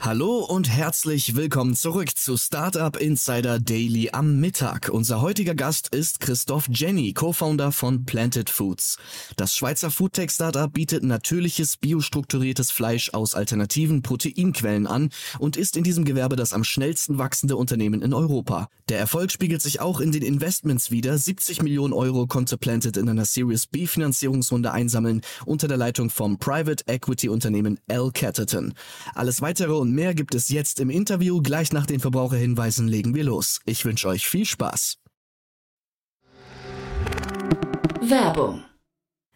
Hallo und herzlich willkommen zurück zu Startup Insider Daily am Mittag. Unser heutiger Gast ist Christoph Jenny, Co-Founder von Planted Foods. Das Schweizer Foodtech-Startup bietet natürliches, biostrukturiertes Fleisch aus alternativen Proteinquellen an und ist in diesem Gewerbe das am schnellsten wachsende Unternehmen in Europa. Der Erfolg spiegelt sich auch in den Investments wider. 70 Millionen Euro konnte Planted in einer Series B Finanzierungsrunde einsammeln unter der Leitung vom Private Equity Unternehmen L. Catterton. Alles weitere mehr gibt es jetzt im Interview. Gleich nach den Verbraucherhinweisen legen wir los. Ich wünsche euch viel Spaß. Werbung.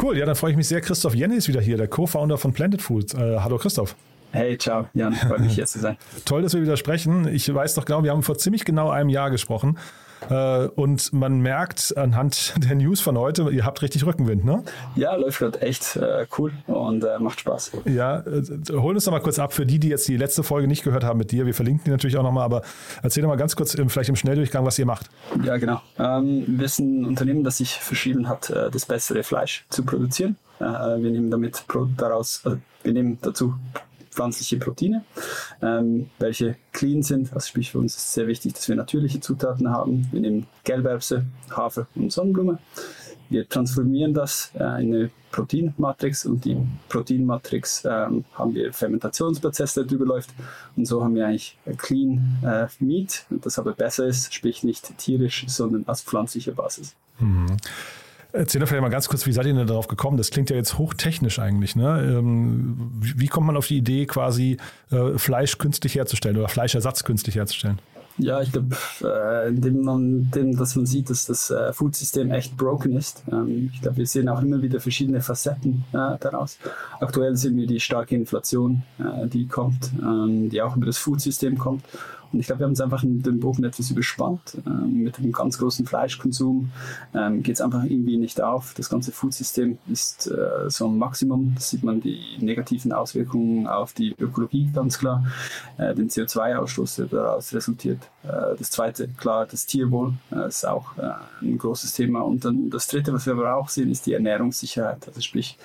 Cool, ja, dann freue ich mich sehr. Christoph Jenny ist wieder hier, der Co-Founder von Planted Foods. Äh, hallo Christoph. Hey, ciao, Jan, freut mich hier zu sein. Toll, dass wir wieder sprechen. Ich weiß doch genau, wir haben vor ziemlich genau einem Jahr gesprochen. Äh, und man merkt anhand der News von heute, ihr habt richtig Rückenwind, ne? Ja, läuft gerade echt äh, cool und äh, macht Spaß. Ja, äh, hol uns doch mal kurz ab für die, die jetzt die letzte Folge nicht gehört haben mit dir. Wir verlinken die natürlich auch nochmal, aber erzähl doch mal ganz kurz, vielleicht im Schnelldurchgang, was ihr macht. Ja, genau. Ähm, wir sind ein Unternehmen, das sich verschrieben hat, das bessere Fleisch zu produzieren. Wir nehmen damit daraus, wir nehmen dazu pflanzliche Proteine, ähm, welche clean sind. Also sprich für uns ist sehr wichtig, dass wir natürliche Zutaten haben. Wir nehmen Gelberbse, Hafer und Sonnenblume. Wir transformieren das äh, in eine Proteinmatrix und die Proteinmatrix ähm, haben wir Fermentationsprozess, der drüber läuft und so haben wir eigentlich Clean äh, Meat, das aber besser ist, sprich nicht tierisch, sondern aus pflanzlicher Basis. Mhm. Erzähl doch vielleicht mal ganz kurz, wie seid ihr denn darauf gekommen? Das klingt ja jetzt hochtechnisch eigentlich. Ne? Ähm, wie kommt man auf die Idee, quasi äh, Fleisch künstlich herzustellen oder Fleischersatz künstlich herzustellen? Ja, ich glaube, äh, indem man, indem, dass man sieht, dass das äh, Foodsystem echt broken ist. Ähm, ich glaube, wir sehen auch immer wieder verschiedene Facetten daraus. Aktuell sehen wir die starke Inflation, die kommt, ähm, die auch über das Foodsystem kommt. Ich glaube, wir haben uns einfach den Bogen etwas überspannt. Ähm, mit dem ganz großen Fleischkonsum ähm, geht es einfach irgendwie nicht auf. Das ganze Foodsystem ist äh, so ein Maximum. Das sieht man die negativen Auswirkungen auf die Ökologie ganz klar. Äh, den CO2-Ausstoß, der daraus resultiert. Äh, das zweite, klar, das Tierwohl äh, ist auch äh, ein großes Thema. Und dann das dritte, was wir aber auch sehen, ist die Ernährungssicherheit. Also sprich,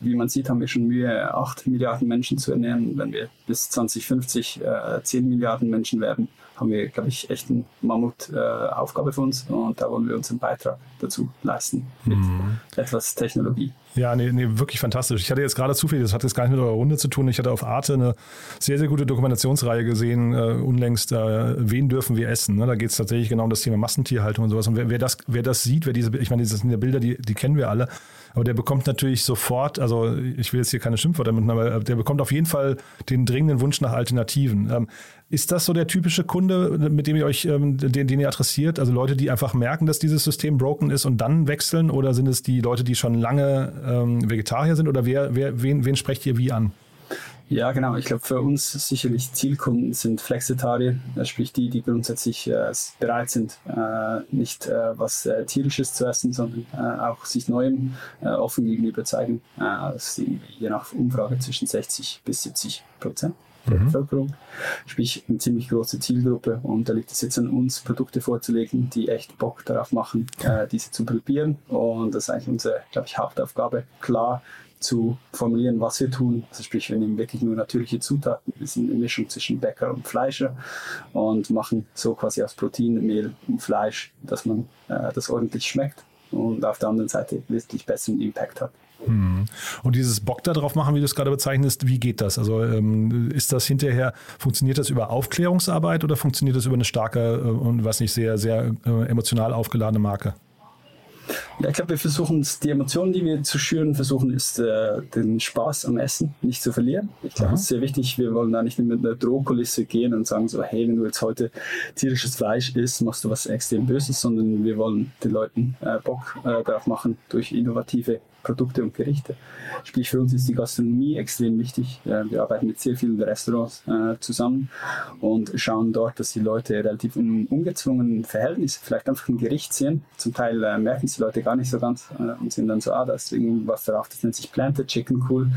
wie man sieht, haben wir schon Mühe, 8 Milliarden Menschen zu ernähren. Wenn wir bis 2050 äh, 10 Milliarden Menschen werden, haben wir, glaube ich, echt eine Mammutaufgabe äh, für uns. Und da wollen wir unseren Beitrag dazu leisten mit mhm. etwas Technologie. Ja, nee, nee, wirklich fantastisch. Ich hatte jetzt gerade zufällig, das hat jetzt gar nicht mit eurer Runde zu tun. Ich hatte auf Arte eine sehr, sehr gute Dokumentationsreihe gesehen, äh, unlängst, äh, wen dürfen wir essen? Ne? Da geht es tatsächlich genau um das Thema Massentierhaltung und sowas. Und wer, wer, das, wer das sieht, wer diese, ich meine, das sind ja Bilder, die, die kennen wir alle, aber der bekommt natürlich sofort, also ich will jetzt hier keine Schimpfwörter mit, aber der bekommt auf jeden Fall den dringenden Wunsch nach Alternativen. Ähm, ist das so der typische Kunde, mit dem ihr euch, ähm, den, den ihr adressiert? Also Leute, die einfach merken, dass dieses System broken ist und dann wechseln? Oder sind es die Leute, die schon lange ähm, Vegetarier sind? Oder wer, wer, wen, wen sprecht ihr wie an? Ja, genau. Ich glaube, für uns sicherlich Zielkunden sind Flexitarier, sprich die, die grundsätzlich äh, bereit sind, äh, nicht äh, was äh, tierisches zu essen, sondern äh, auch sich Neuem äh, offen gegenüber zeigen. das ist je nach Umfrage zwischen 60 bis 70 Prozent. der mhm. Bevölkerung. Sprich, eine ziemlich große Zielgruppe. Und da liegt es jetzt an uns, Produkte vorzulegen, die echt Bock darauf machen, äh, diese zu probieren. Und das ist eigentlich unsere, glaube ich, Hauptaufgabe. Klar, zu formulieren, was wir tun. Also sprich, wir nehmen wirklich nur natürliche Zutaten. Wir sind eine Mischung zwischen Bäcker und Fleischer und machen so quasi aus Protein, Mehl und Fleisch, dass man äh, das ordentlich schmeckt und auf der anderen Seite wesentlich besseren Impact hat. Hm. Und dieses Bock darauf machen, wie du es gerade bezeichnest, wie geht das? Also ähm, ist das hinterher, funktioniert das über Aufklärungsarbeit oder funktioniert das über eine starke äh, und was nicht sehr, sehr äh, emotional aufgeladene Marke? Ja, ich glaube, wir versuchen es, die Emotionen, die wir zu schüren versuchen, ist äh, den Spaß am Essen nicht zu verlieren. Ich glaube, das ist sehr wichtig. Wir wollen da nicht mit einer Drohkulisse gehen und sagen so, hey, wenn du jetzt heute tierisches Fleisch isst, machst du was extrem Böses, sondern wir wollen den Leuten äh, Bock äh, darauf machen durch innovative Produkte und Gerichte. Sprich, für uns ist die Gastronomie extrem wichtig. Wir arbeiten mit sehr vielen Restaurants äh, zusammen und schauen dort, dass die Leute relativ in ungezwungenen Verhältnissen vielleicht einfach ein Gericht sehen. Zum Teil äh, merken es die Leute gar nicht so ganz äh, und sind dann so, ah, da ist irgendwas drauf, das nennt sich Planted Chicken, cool.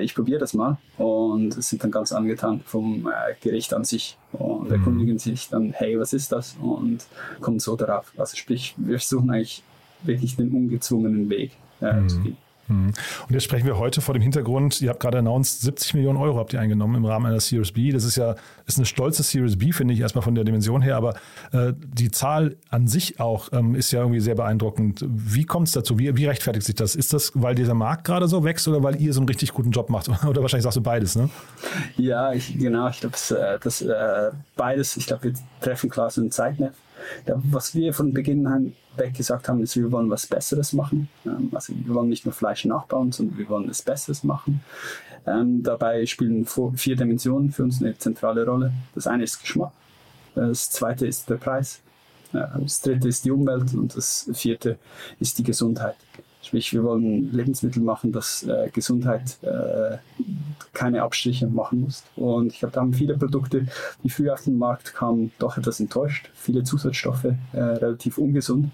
ich probiere das mal und sind dann ganz angetan vom Gericht an sich und mhm. erkundigen sich dann, hey, was ist das? Und kommen so darauf. Also sprich, wir versuchen eigentlich wirklich den ungezwungenen Weg äh, mhm. zu gehen. Mhm. Und jetzt sprechen wir heute vor dem Hintergrund, ihr habt gerade announced, 70 Millionen Euro habt ihr eingenommen im Rahmen einer Series B. Das ist ja ist eine stolze Series B, finde ich, erstmal von der Dimension her, aber äh, die Zahl an sich auch ähm, ist ja irgendwie sehr beeindruckend. Wie kommt es dazu? Wie, wie, rechtfertigt sich das? Ist das, weil dieser Markt gerade so wächst oder weil ihr so einen richtig guten Job macht? Oder wahrscheinlich sagst du beides, ne? Ja, ich, genau. Ich glaube, das, äh, das äh, beides. Ich glaube, wir treffen so einen Zeitnerv was wir von Beginn an weg gesagt haben, ist, wir wollen was Besseres machen. Ähm, also wir wollen nicht nur Fleisch nachbauen, sondern wir wollen es Besseres machen. Ähm, dabei spielen vier Dimensionen für uns eine zentrale Rolle. Das eine ist Geschmack, das zweite ist der Preis, das dritte ist die Umwelt und das vierte ist die Gesundheit. Sprich, wir wollen Lebensmittel machen, dass äh, Gesundheit äh, keine Abstriche machen muss. Und ich glaube, da haben viele Produkte, die früher auf den Markt kamen, doch etwas enttäuscht. Viele Zusatzstoffe, äh, relativ ungesund.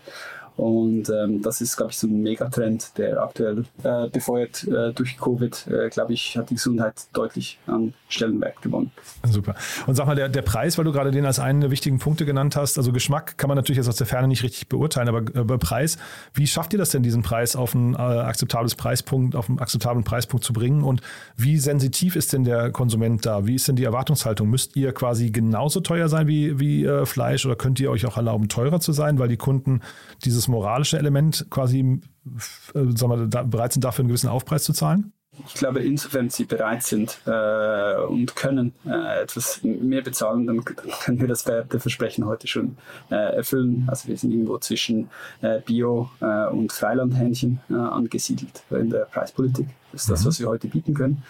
Und ähm, das ist, glaube ich, so ein Megatrend, der aktuell äh, befeuert äh, durch Covid, äh, glaube ich, hat die Gesundheit deutlich an Stellenwert gewonnen. Super. Und sag mal, der, der Preis, weil du gerade den als einen der wichtigen Punkte genannt hast, also Geschmack kann man natürlich jetzt aus der Ferne nicht richtig beurteilen, aber äh, Preis, wie schafft ihr das denn, diesen Preis auf ein äh, akzeptables Preispunkt, auf einen akzeptablen Preispunkt zu bringen? Und wie sensitiv ist denn der Konsument da? Wie ist denn die Erwartungshaltung? Müsst ihr quasi genauso teuer sein wie, wie äh, Fleisch oder könnt ihr euch auch erlauben, teurer zu sein, weil die Kunden dieses dieses moralische Element quasi äh, sagen wir, da, bereit sind, dafür einen gewissen Aufpreis zu zahlen? Ich glaube, insofern sie bereit sind äh, und können äh, etwas mehr bezahlen, dann können wir das Werteversprechen heute schon äh, erfüllen. Also wir sind irgendwo zwischen äh, Bio äh, und Freilandhähnchen äh, angesiedelt in der Preispolitik. Das ist das, mhm. was wir heute bieten können.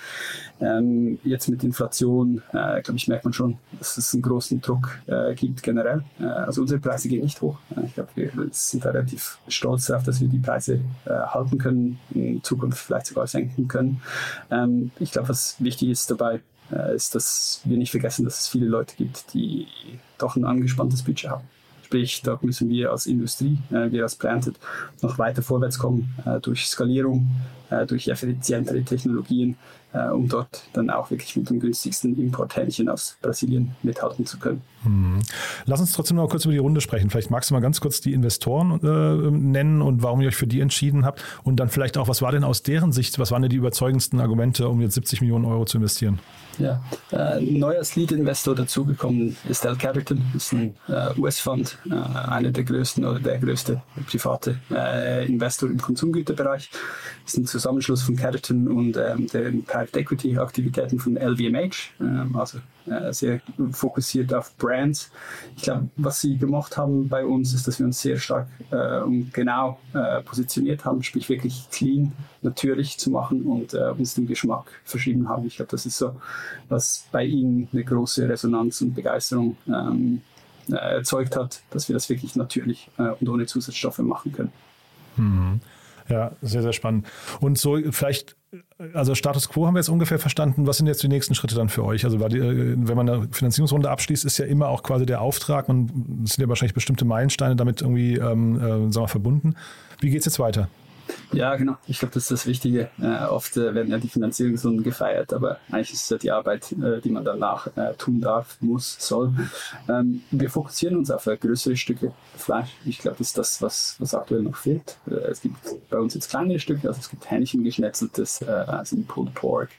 Ähm, jetzt mit Inflation, äh, glaube ich, merkt man schon, dass es einen großen Druck äh, gibt generell. Äh, also unsere Preise gehen nicht hoch. Äh, ich glaube, wir sind da relativ stolz darauf, dass wir die Preise äh, halten können, in Zukunft vielleicht sogar senken können. Ähm, ich glaube, was wichtig ist dabei, äh, ist, dass wir nicht vergessen, dass es viele Leute gibt, die doch ein angespanntes Budget haben. Sprich, da müssen wir als Industrie, wir als Planted, noch weiter vorwärts kommen durch Skalierung, äh, durch effizientere Technologien, äh, um dort dann auch wirklich mit dem günstigsten Importhähnchen aus Brasilien mithalten zu können. Hm. Lass uns trotzdem noch kurz über die Runde sprechen. Vielleicht magst du mal ganz kurz die Investoren äh, nennen und warum ihr euch für die entschieden habt. Und dann vielleicht auch, was war denn aus deren Sicht, was waren denn die überzeugendsten Argumente, um jetzt 70 Millionen Euro zu investieren? Ja, äh, neu als Lead-Investor dazugekommen ist Del Carrington, ist ein äh, US-Fund, äh, einer der größten oder der größte private äh, Investor im Konsumgüterbereich. Ist ein Zusammenschluss von Carrington und ähm, den Private Equity Aktivitäten von LVMH, ähm, also sehr fokussiert auf Brands. Ich glaube, was sie gemacht haben bei uns, ist, dass wir uns sehr stark äh, und genau äh, positioniert haben, sprich wirklich clean, natürlich zu machen und äh, uns den Geschmack verschrieben haben. Ich glaube, das ist so, was bei ihnen eine große Resonanz und Begeisterung ähm, äh, erzeugt hat, dass wir das wirklich natürlich äh, und ohne Zusatzstoffe machen können. Mhm. Ja, sehr, sehr spannend. Und so vielleicht, also Status Quo haben wir jetzt ungefähr verstanden. Was sind jetzt die nächsten Schritte dann für euch? Also, die, wenn man eine Finanzierungsrunde abschließt, ist ja immer auch quasi der Auftrag. Man sind ja wahrscheinlich bestimmte Meilensteine damit irgendwie ähm, äh, sagen wir, verbunden. Wie geht es jetzt weiter? Ja, genau. Ich glaube, das ist das Wichtige. Äh, oft äh, werden ja die Finanzierungsrunden gefeiert, aber eigentlich ist es ja die Arbeit, äh, die man danach äh, tun darf, muss, soll. Ähm, wir fokussieren uns auf äh, größere Stücke Fleisch. Ich glaube, das ist das, was, was aktuell noch fehlt. Äh, es gibt bei uns jetzt kleinere Stücke, also es gibt Hähnchen geschnetzeltes, also Pulled Pork.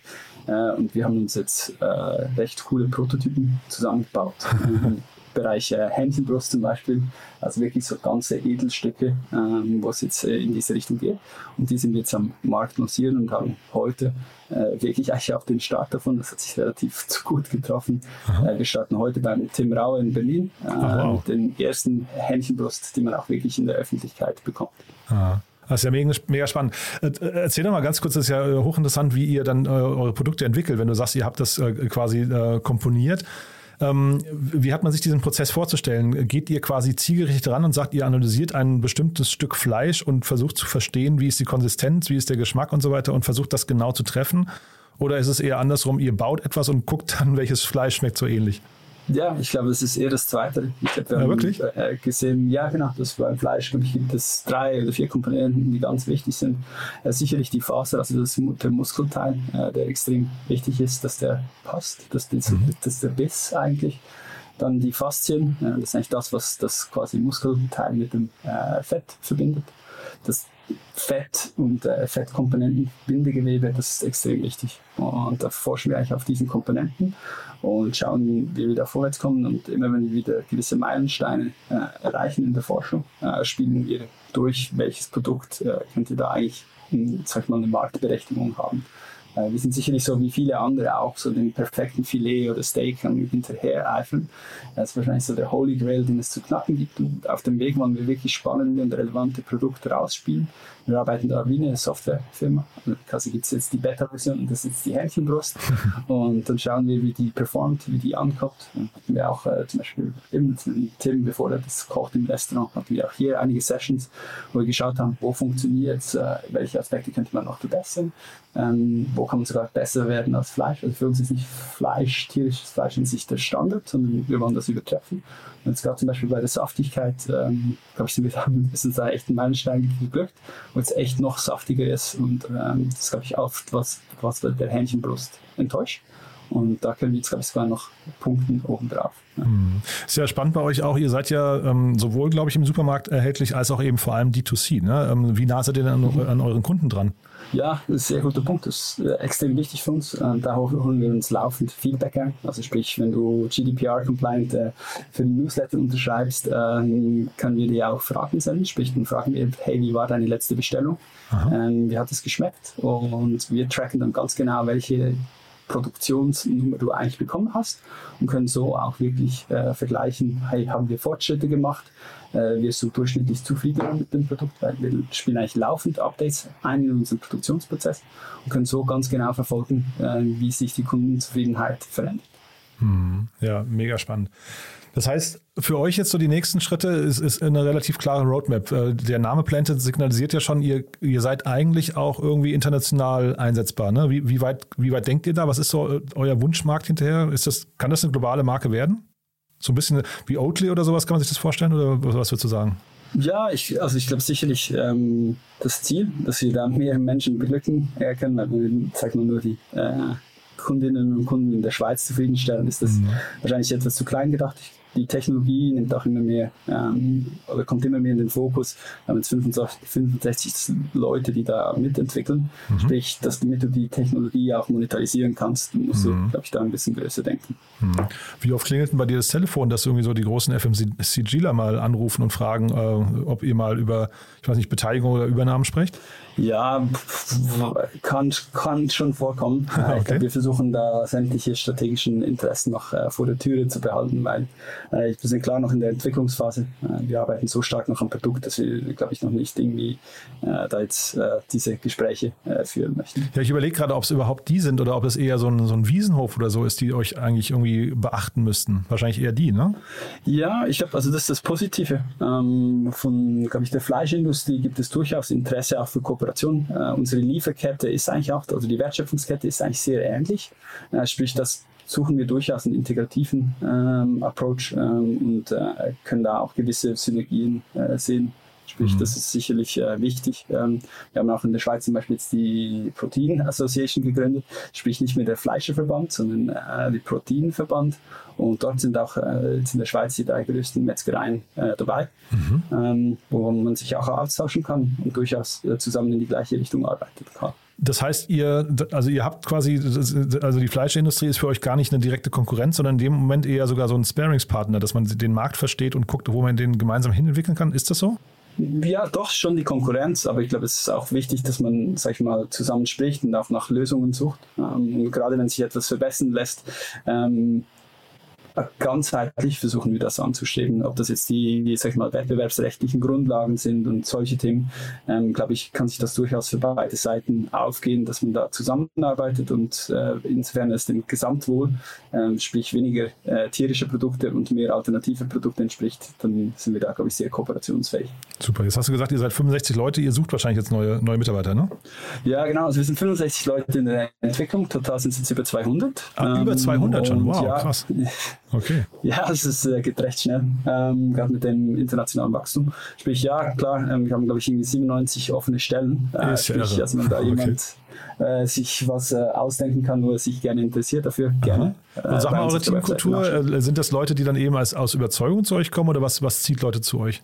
und wir haben uns jetzt recht coole Prototypen zusammengebaut. Bereich äh, Hähnchenbrust zum Beispiel, also wirklich so ganze Edelstücke, ähm, wo es jetzt äh, in diese Richtung geht. Und die sind jetzt am Markt lancieren und haben heute äh, wirklich eigentlich auch den Start davon. Das hat sich relativ gut getroffen. Äh, wir starten heute beim Tim Raue in Berlin äh, wow. mit den ersten Hähnchenbrust, die man auch wirklich in der Öffentlichkeit bekommt. Aha. Das ist ja mega, mega spannend. Äh, erzähl doch mal ganz kurz, das ist ja äh, hochinteressant, wie ihr dann eure Produkte entwickelt. Wenn du sagst, ihr habt das quasi komponiert, wie hat man sich diesen Prozess vorzustellen? Geht ihr quasi zielgerichtet ran und sagt, ihr analysiert ein bestimmtes Stück Fleisch und versucht zu verstehen, wie ist die Konsistenz, wie ist der Geschmack und so weiter und versucht das genau zu treffen? Oder ist es eher andersrum, ihr baut etwas und guckt dann, welches Fleisch schmeckt so ähnlich? Ja, ich glaube, es ist eher das Zweite. Ich glaube, wir ja, haben wirklich? Äh, gesehen, ja genau, dass beim Fleisch glaube ich, gibt es drei oder vier Komponenten, die ganz wichtig sind. Äh, sicherlich die Faser, also das, der Muskelteil, äh, der extrem wichtig ist, dass der passt, dass das, mhm. das ist der Biss eigentlich. Dann die Faszien, äh, das ist eigentlich das, was das quasi Muskelteil mit dem äh, Fett verbindet. Das Fett und äh, Fettkomponenten, Bindegewebe, das ist extrem wichtig. Und da forschen wir eigentlich auf diesen Komponenten und schauen, wie wir da vorwärts kommen. Und immer wenn wir wieder gewisse Meilensteine äh, erreichen in der Forschung, äh, spielen wir durch, welches Produkt äh, könnte da eigentlich sag mal, eine Marktberechtigung haben. Äh, wir sind sicherlich so wie viele andere auch so den perfekten Filet oder Steak hinterher eifern. Das ist wahrscheinlich so der Holy Grail, den es zu knacken gibt. Und auf dem Weg wollen wir wirklich spannende und relevante Produkte rausspielen. Wir arbeiten da wie eine Softwarefirma. Also gibt es jetzt die Beta-Version und das ist jetzt die Hähnchenbrust. und dann schauen wir, wie die performt, wie die ankommt. Dann hatten wir auch äh, zum Beispiel eben Tim, bevor er das kocht im Restaurant, hatten wir auch hier einige Sessions, wo wir geschaut haben, wo funktioniert es, äh, welche Aspekte könnte man noch verbessern, ähm, wo kann man sogar besser werden als Fleisch. Also für uns ist nicht Fleisch, tierisches Fleisch in sich der Standard, sondern wir wollen das übertreffen. Und jetzt gerade zum Beispiel bei der Saftigkeit, ähm, glaube ich, sind wir da uns da echt ein Meilenstein geglückt, wo es echt noch saftiger ist. Und ähm, das glaube ich oft, was, was der Hähnchenbrust enttäuscht. Und da können wir jetzt, glaube ich, sogar noch punkten obendrauf. Mhm. Ist ja spannend bei euch auch. Ihr seid ja ähm, sowohl, glaube ich, im Supermarkt erhältlich als auch eben vor allem D2C. Ne? Ähm, wie nah seid ihr denn an, mhm. an euren Kunden dran? Ja, das ist ein sehr guter Punkt. Das ist äh, extrem wichtig für uns. Äh, da holen wir uns laufend Feedback ein. Also sprich, wenn du GDPR-compliant äh, für den Newsletter unterschreibst, können wir dir auch Fragen senden. Sprich, dann fragen wir, hey, wie war deine letzte Bestellung? Ähm, wie hat es geschmeckt? Und wir tracken dann ganz genau, welche Produktionsnummer du eigentlich bekommen hast und können so auch wirklich äh, vergleichen, hey, haben wir Fortschritte gemacht, äh, wirst du durchschnittlich zufrieden mit dem Produkt, weil wir spielen eigentlich laufend Updates ein in unseren Produktionsprozess und können so ganz genau verfolgen, äh, wie sich die Kundenzufriedenheit verändert. Hm, ja, mega spannend. Das heißt, für euch jetzt so die nächsten Schritte ist, ist eine relativ klare Roadmap. Äh, der Name Planted signalisiert ja schon, ihr, ihr seid eigentlich auch irgendwie international einsetzbar. Ne? Wie, wie, weit, wie weit denkt ihr da? Was ist so euer Wunschmarkt hinterher? Ist das, kann das eine globale Marke werden? So ein bisschen wie Oatly oder sowas, kann man sich das vorstellen? Oder was würdest du sagen? Ja, ich, also ich glaube sicherlich ähm, das Ziel, dass wir da mehr Menschen beglücken können. Also, sag mal nur die äh, Kundinnen und Kunden in der Schweiz zufriedenstellen, ist das mhm. wahrscheinlich etwas zu klein gedacht. Ich die Technologie nimmt auch immer mehr ähm, oder kommt immer mehr in den Fokus. Wir haben jetzt 65, 65 Leute, die da mitentwickeln. Mhm. Sprich, dass damit du die Technologie auch monetarisieren kannst, musst mhm. du, glaube ich, da ein bisschen größer denken. Mhm. Wie oft klingelt denn bei dir das Telefon, dass irgendwie so die großen FMCGler mal anrufen und fragen, äh, ob ihr mal über, ich weiß nicht, Beteiligung oder Übernahmen sprecht? Ja, kann, kann schon vorkommen. Okay. Ich glaube, wir versuchen da sämtliche strategischen Interessen noch äh, vor der Türe zu behalten, weil äh, wir sind klar noch in der Entwicklungsphase. Äh, wir arbeiten so stark noch am Produkt, dass wir, glaube ich, noch nicht irgendwie äh, da jetzt äh, diese Gespräche äh, führen möchten. Ja, ich überlege gerade, ob es überhaupt die sind oder ob es eher so ein, so ein Wiesenhof oder so ist, die euch eigentlich irgendwie beachten müssten. Wahrscheinlich eher die, ne? Ja, ich glaube, also das ist das Positive. Ähm, von, glaube ich, der Fleischindustrie gibt es durchaus Interesse auch für Kooperation. Äh, unsere Lieferkette ist eigentlich auch, also die Wertschöpfungskette ist eigentlich sehr ähnlich. Äh, sprich, das suchen wir durchaus einen integrativen ähm, Approach ähm, und äh, können da auch gewisse Synergien äh, sehen Sprich, mhm. das ist sicherlich äh, wichtig. Ähm, wir haben auch in der Schweiz zum Beispiel jetzt die Protein Association gegründet, sprich nicht mehr der Fleischerverband, sondern äh, die Proteinverband. Und dort sind auch äh, in der Schweiz die drei größten Metzgereien äh, dabei, mhm. ähm, wo man sich auch austauschen kann und durchaus äh, zusammen in die gleiche Richtung arbeiten kann. Das heißt, ihr, also ihr habt quasi, also die Fleischindustrie ist für euch gar nicht eine direkte Konkurrenz, sondern in dem Moment eher sogar so ein Sparingspartner, dass man den Markt versteht und guckt, wo man den gemeinsam hinentwickeln kann. Ist das so? Ja, doch schon die Konkurrenz, aber ich glaube, es ist auch wichtig, dass man, sag ich mal, zusammen spricht und auch nach Lösungen sucht. Ähm, gerade wenn sich etwas verbessern lässt, ähm, ganzheitlich versuchen wir das anzustreben. Ob das jetzt die, sag ich mal, wettbewerbsrechtlichen Grundlagen sind und solche Themen, ähm, glaube ich, kann sich das durchaus für beide Seiten aufgehen, dass man da zusammenarbeitet und äh, insofern es dem Gesamtwohl, äh, sprich weniger äh, tierische Produkte und mehr alternative Produkte entspricht, dann sind wir da, glaube ich, sehr kooperationsfähig. Super. Jetzt hast du gesagt, ihr seid 65 Leute, ihr sucht wahrscheinlich jetzt neue, neue Mitarbeiter, ne? Ja, genau. Also wir sind 65 Leute in der Entwicklung, total sind es jetzt über 200. Ah, über 200 schon, wow, ja, krass. Okay. Ja, es ist, äh, geht recht schnell, ähm, gerade mit dem internationalen Wachstum. Sprich, ja, klar, ähm, wir haben, glaube ich, irgendwie 97 offene Stellen. Äh, sprich, also wenn da okay. jemand äh, sich was äh, ausdenken kann, wo er sich gerne interessiert, dafür gerne. Und sag mal, eure Teamkultur, äh, sind das Leute, die dann eben als, aus Überzeugung zu euch kommen oder was, was zieht Leute zu euch?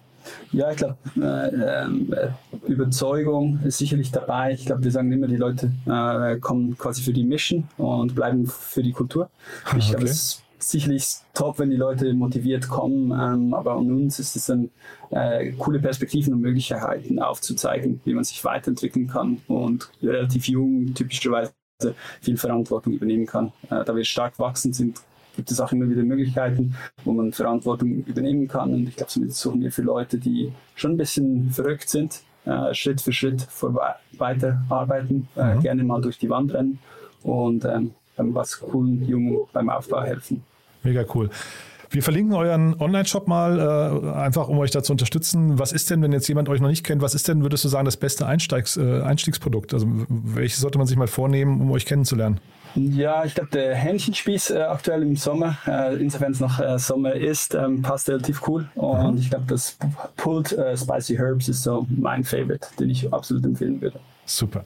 Ja, ich glaube, äh, äh, Überzeugung ist sicherlich dabei. Ich glaube, wir sagen immer, die Leute äh, kommen quasi für die Mission und bleiben für die Kultur. Ich okay. glaube, es sicherlich top, wenn die Leute motiviert kommen, ähm, aber an uns ist es dann äh, coole Perspektiven und Möglichkeiten aufzuzeigen, wie man sich weiterentwickeln kann und relativ jung typischerweise viel Verantwortung übernehmen kann. Äh, da wir stark wachsen sind, gibt es auch immer wieder Möglichkeiten, wo man Verantwortung übernehmen kann und ich glaube, somit suchen wir für Leute, die schon ein bisschen verrückt sind, äh, Schritt für Schritt weiterarbeiten, äh, mhm. gerne mal durch die Wand rennen und ähm, was coolen Jungen beim Aufbau helfen. Mega cool. Wir verlinken euren Online-Shop mal, äh, einfach um euch da zu unterstützen. Was ist denn, wenn jetzt jemand euch noch nicht kennt, was ist denn, würdest du sagen, das beste Einsteigs, äh, Einstiegsprodukt? Also welches sollte man sich mal vornehmen, um euch kennenzulernen? Ja, ich glaube, der Hähnchenspieß äh, aktuell im Sommer, äh, insofern es noch Sommer ist, ähm, passt relativ cool. Und Aha. ich glaube, das Pulled Spicy Herbs ist so mein Favorite, den ich absolut empfehlen würde. Super.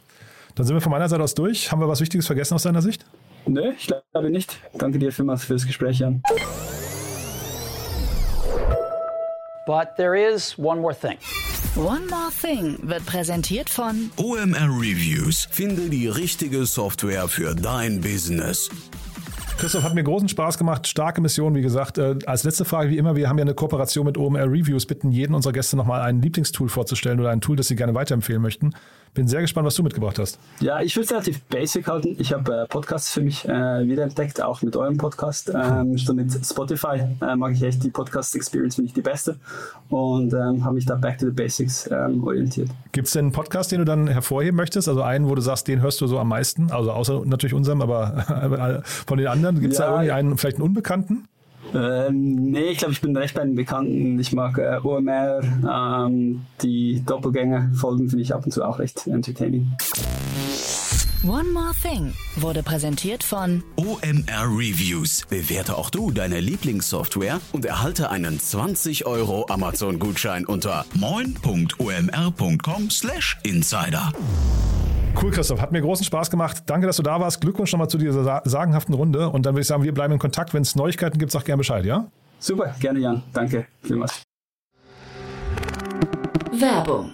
Dann sind wir von meiner Seite aus durch. Haben wir was Wichtiges vergessen aus deiner Sicht? Nö, ich glaube nicht. Danke dir vielmals für das Gespräch, Jan. But there is one more thing. One More Thing wird präsentiert von OMR Reviews. Finde die richtige Software für dein Business. Christoph, hat mir großen Spaß gemacht. Starke Mission, wie gesagt. Äh, als letzte Frage, wie immer, wir haben ja eine Kooperation mit OMR Reviews. Bitten jeden unserer Gäste nochmal ein Lieblingstool vorzustellen oder ein Tool, das sie gerne weiterempfehlen möchten. Bin sehr gespannt, was du mitgebracht hast. Ja, ich würde es relativ basic halten. Ich habe äh, Podcasts für mich äh, wiederentdeckt, auch mit eurem Podcast. Ähm, schon mit Spotify äh, mag ich echt die Podcast-Experience, finde ich die beste. Und ähm, habe mich da back to the basics ähm, orientiert. Gibt es denn einen Podcast, den du dann hervorheben möchtest? Also einen, wo du sagst, den hörst du so am meisten? Also außer natürlich unserem, aber von den anderen. Gibt es ja, da irgendwie einen, vielleicht einen Unbekannten? Ähm, nee, ich glaube, ich bin recht bei den Bekannten. Ich mag äh, OMR. Ähm, die Doppelgänger-Folgen finde ich ab und zu auch recht entertaining. One More Thing wurde präsentiert von OMR Reviews. Bewerte auch du deine Lieblingssoftware und erhalte einen 20 Euro Amazon-Gutschein unter moin.omr.com/insider. Cool, Christoph. Hat mir großen Spaß gemacht. Danke, dass du da warst. Glückwunsch nochmal zu dieser sagenhaften Runde. Und dann würde ich sagen, wir bleiben in Kontakt. Wenn es Neuigkeiten gibt, sag gerne Bescheid, ja? Super, gerne, Jan. Danke vielmals. Werbung.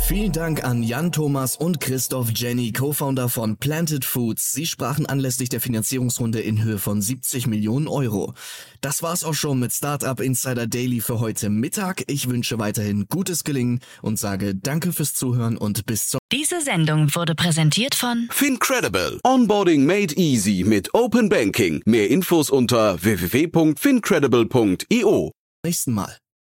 Vielen Dank an Jan Thomas und Christoph Jenny, Co-Founder von Planted Foods. Sie sprachen anlässlich der Finanzierungsrunde in Höhe von 70 Millionen Euro. Das war's auch schon mit Startup Insider Daily für heute Mittag. Ich wünsche weiterhin gutes Gelingen und sage Danke fürs Zuhören und bis zum Diese Sendung wurde präsentiert von Fincredible. Onboarding made easy mit Open Banking. Mehr Infos unter www.fincredible.io. nächsten Mal.